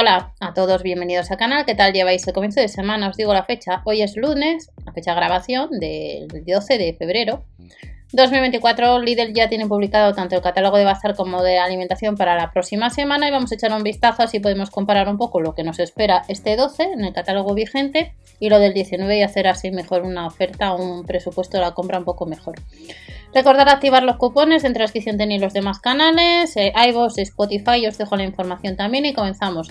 Hola a todos, bienvenidos al canal. ¿Qué tal lleváis el comienzo de semana? Os digo la fecha. Hoy es lunes, la fecha de grabación del 12 de febrero. 2024 Lidl ya tiene publicado tanto el catálogo de bazar como de alimentación para la próxima semana y vamos a echar un vistazo así podemos comparar un poco lo que nos espera este 12 en el catálogo vigente y lo del 19 y hacer así mejor una oferta, un presupuesto de la compra un poco mejor. Recordar activar los cupones en transcripción y los demás canales, eh, iVoox, Spotify, os dejo la información también y comenzamos.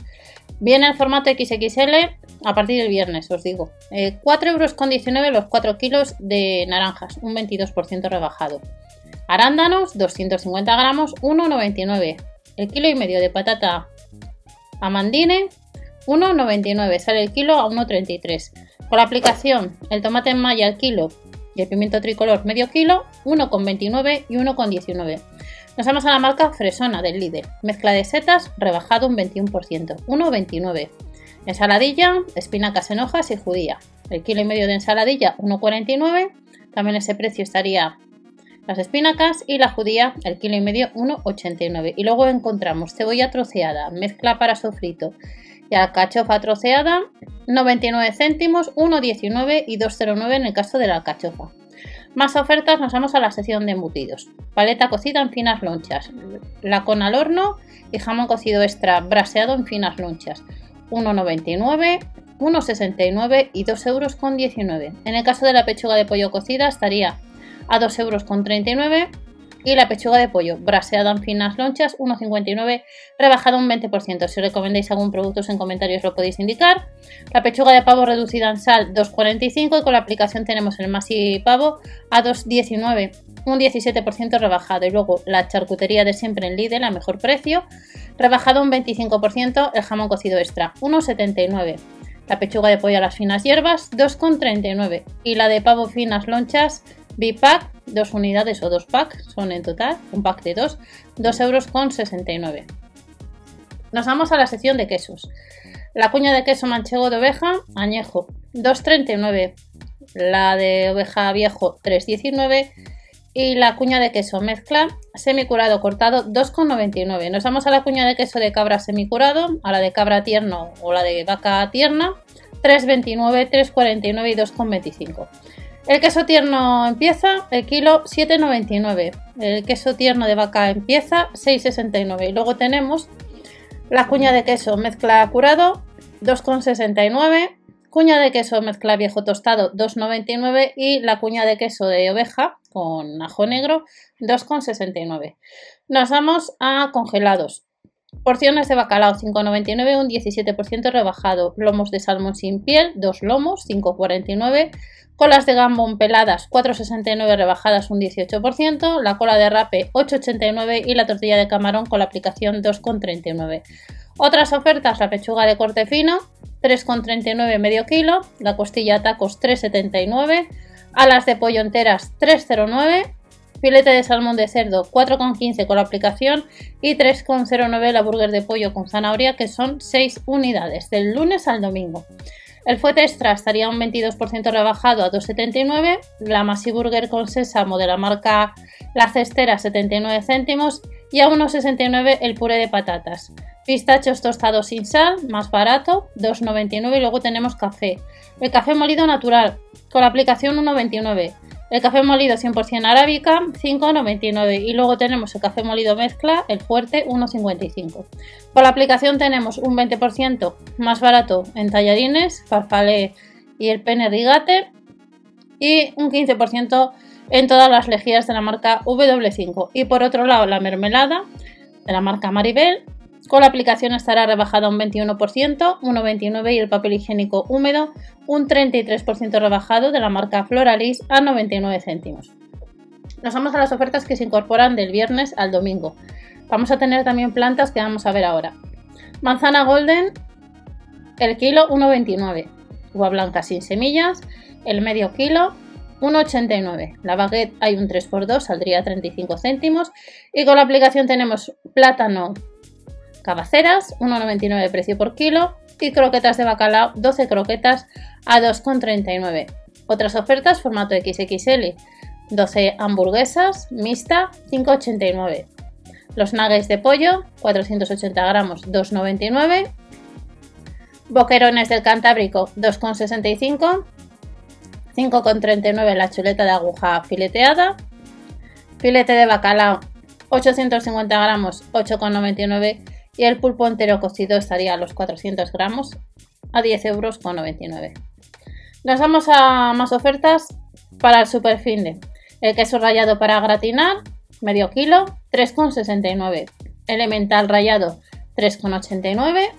Viene el formato XXL a partir del viernes, os digo. Eh, 4,19 euros los 4 kilos de naranjas, un 22% rebajado. Arándanos, 250 gramos, 1,99. El kilo y medio de patata amandine, 1,99. Sale el kilo a 1,33. Con la aplicación, el tomate en malla al kilo, pimiento tricolor medio kilo, 1,29 y 1,19. Nos vamos a la marca Fresona del líder. Mezcla de setas rebajado un 21%, 1,29. Ensaladilla, espinacas en hojas y judía. El kilo y medio de ensaladilla, 1,49. También ese precio estaría las espinacas y la judía, el kilo y medio, 1,89. Y luego encontramos cebolla troceada, mezcla para sofrito y alcachofa troceada, 99 céntimos, 1,19 y 2,09 en el caso de la alcachofa. Más ofertas, nos vamos a la sección de embutidos. Paleta cocida en finas lonchas, lacón al horno y jamón cocido extra braseado en finas lonchas. 1,99, 1,69 y 2,19 euros. En el caso de la pechuga de pollo cocida estaría a 2,39 euros y la pechuga de pollo braseada en finas lonchas 1,59 rebajado un 20%. Si recomendáis algún producto en comentarios lo podéis indicar. La pechuga de pavo reducida en sal 2,45 y con la aplicación tenemos el masi pavo a 2,19 un 17% rebajado y luego la charcutería de siempre en Lidl a mejor precio rebajado un 25% el jamón cocido extra 1,79 la pechuga de pollo a las finas hierbas 2,39 y la de pavo finas lonchas Bipack, dos unidades o dos packs, son en total, un pack de dos, 2 euros con 69. Nos vamos a la sección de quesos. La cuña de queso manchego de oveja, añejo, 2,39. La de oveja viejo, 3,19. Y la cuña de queso mezcla semicurado cortado, 2,99. Nos vamos a la cuña de queso de cabra semicurado, a la de cabra tierno o la de vaca tierna, 3,29, 3,49 y 2,25. El queso tierno empieza el kilo 7,99. El queso tierno de vaca empieza 6,69. Y luego tenemos la cuña de queso mezcla curado 2,69. Cuña de queso mezcla viejo tostado 2,99 y la cuña de queso de oveja con ajo negro 2,69. Nos vamos a congelados. Porciones de bacalao 5,99, un 17% rebajado. Lomos de salmón sin piel, dos lomos 5,49. Colas de gambón peladas 4,69 rebajadas un 18%. La cola de rape 8,89 y la tortilla de camarón con la aplicación 2,39. Otras ofertas, la pechuga de corte fino 3,39 medio kilo. La costilla tacos 3,79. Alas de pollo enteras 3,09 filete de salmón de cerdo 4,15 con la aplicación y 3,09 la burger de pollo con zanahoria que son 6 unidades del lunes al domingo. El fuete extra estaría un 22% rebajado a 2,79, la Masi Burger con sésamo de la marca La Cestera 79 céntimos y a 1,69 el puré de patatas. Pistachos tostados sin sal, más barato, 2,99 y luego tenemos café. El café molido natural con la aplicación 1,29. El café molido 100% arábica, 5,99. Y luego tenemos el café molido mezcla, el fuerte, 1,55. Por la aplicación tenemos un 20% más barato en tallarines, farfalé y el pene rigate. Y un 15% en todas las lejías de la marca W5. Y por otro lado, la mermelada de la marca Maribel con la aplicación estará rebajada un 21%, 1,29 y el papel higiénico húmedo un 33% rebajado de la marca Floralis a 99 céntimos. Nos vamos a las ofertas que se incorporan del viernes al domingo. Vamos a tener también plantas que vamos a ver ahora. Manzana golden, el kilo 1,29. Uva blanca sin semillas, el medio kilo 1,89. La baguette hay un 3x2, saldría 35 céntimos. Y con la aplicación tenemos plátano cabaceras, 1,99 de precio por kilo y croquetas de bacalao, 12 croquetas a 2,39. Otras ofertas, formato XXL, 12 hamburguesas, mixta, 5,89. Los nuggets de pollo, 480 gramos, 2,99. Boquerones del Cantábrico 2,65. 5,39 la chuleta de aguja fileteada. Filete de bacalao 850 gramos 8,99 y el pulpo entero cocido estaría a los 400 gramos a 10 euros con 99. Nos vamos a más ofertas para el super finde. El queso rallado para gratinar, medio kilo, 3,69. Elemental rallado, 3,89.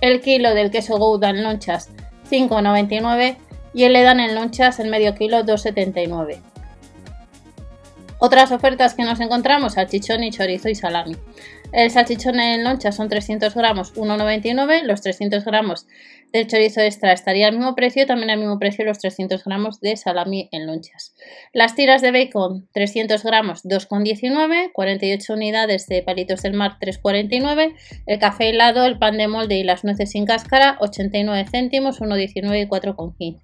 El kilo del queso Gouda en lonchas, 5,99. Y el Edan en lonchas, el medio kilo, 2,79. Otras ofertas que nos encontramos, salchichón y chorizo y salami. El salchichón en loncha son 300 gramos, 1,99. Los 300 gramos del chorizo extra estaría al mismo precio, también al mismo precio los 300 gramos de salami en lonchas. Las tiras de bacon, 300 gramos, 2,19. 48 unidades de palitos del mar, 3,49. El café helado, el pan de molde y las nueces sin cáscara, 89 céntimos, 1,19 y 4,15.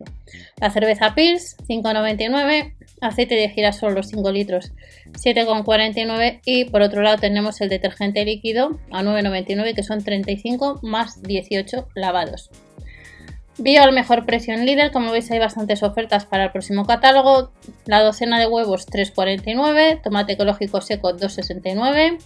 La cerveza Pils, 5,99 aceite de girasol los 5 litros 7,49 y por otro lado tenemos el detergente líquido a 9,99 que son 35 más 18 lavados. Bio al mejor precio en Lidl, como veis hay bastantes ofertas para el próximo catálogo. La docena de huevos 3,49, tomate ecológico seco 2,69,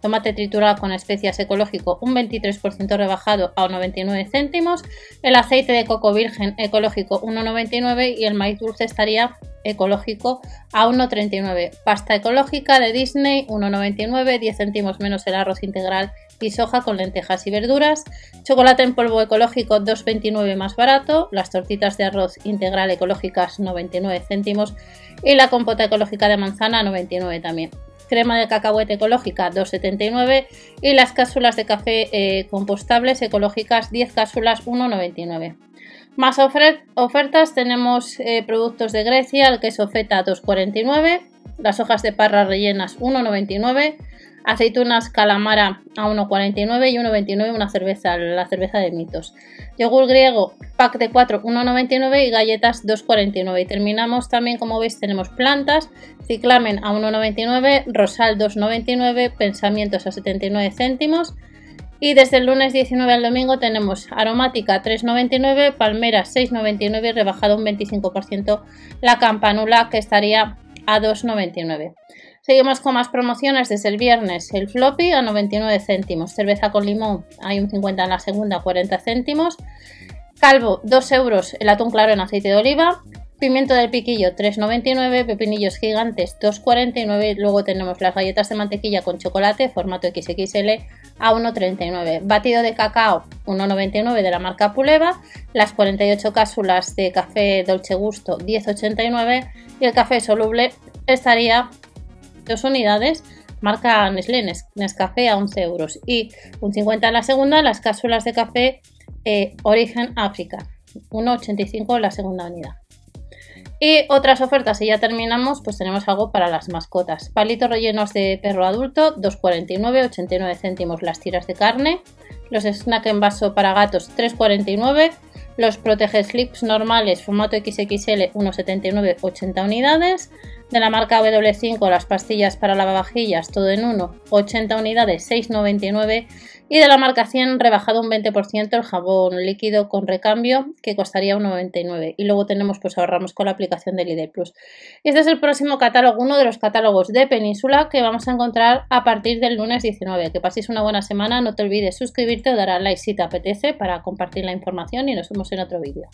tomate triturado con especias ecológico un 23% rebajado a 99 céntimos, el aceite de coco virgen ecológico 1,99 y el maíz dulce estaría ecológico a 1,39. Pasta ecológica de Disney 1,99, 10 céntimos menos el arroz integral y soja con lentejas y verduras. Chocolate en polvo ecológico 2,29 más barato. Las tortitas de arroz integral ecológicas 99 céntimos. Y la compota ecológica de manzana 99 también. Crema de cacahuete ecológica 2,79 y las cápsulas de café eh, compostables ecológicas 10 cápsulas 1,99. Más ofertas tenemos eh, productos de Grecia, el queso feta 2,49, las hojas de parra rellenas 1,99, aceitunas calamara a 1,49 y 1,29 una cerveza, la cerveza de mitos. Yogur griego, pack de 4, 1,99 y galletas 2,49. Y terminamos también, como veis, tenemos plantas, ciclamen a 1,99, rosal 2,99, pensamientos a 79 céntimos, y desde el lunes 19 al domingo tenemos aromática 3,99, palmera 6,99 rebajado un 25% la campanula que estaría a 2,99. Seguimos con más promociones desde el viernes. El floppy a 99 céntimos. Cerveza con limón hay un 50 en la segunda, 40 céntimos. Calvo 2 euros el atún claro en aceite de oliva. Pimiento del piquillo 3,99, pepinillos gigantes 2,49, luego tenemos las galletas de mantequilla con chocolate formato XXL a 1,39, batido de cacao 1,99 de la marca Puleva, las 48 cápsulas de café Dolce Gusto 10,89 y el café soluble estaría dos unidades marca Nestlé Nescafé a 11 euros y un 50 en la segunda las cápsulas de café eh, Origen África 1,85 la segunda unidad. Y otras ofertas, y ya terminamos, pues tenemos algo para las mascotas. Palitos rellenos de perro adulto, 2,49, 89 céntimos las tiras de carne. Los snack en vaso para gatos, 3,49. Los protege slips normales, formato XXL, 1,79, 80 unidades. De la marca W5, las pastillas para lavavajillas, todo en uno, 80 unidades, 6,99 y de la marca 100 rebajado un 20% el jabón líquido con recambio que costaría 1,99 y luego tenemos pues ahorramos con la aplicación del ID Plus. Este es el próximo catálogo, uno de los catálogos de Península que vamos a encontrar a partir del lunes 19. Que paséis una buena semana, no te olvides suscribirte o dar a like si te apetece para compartir la información y nos vemos en otro vídeo.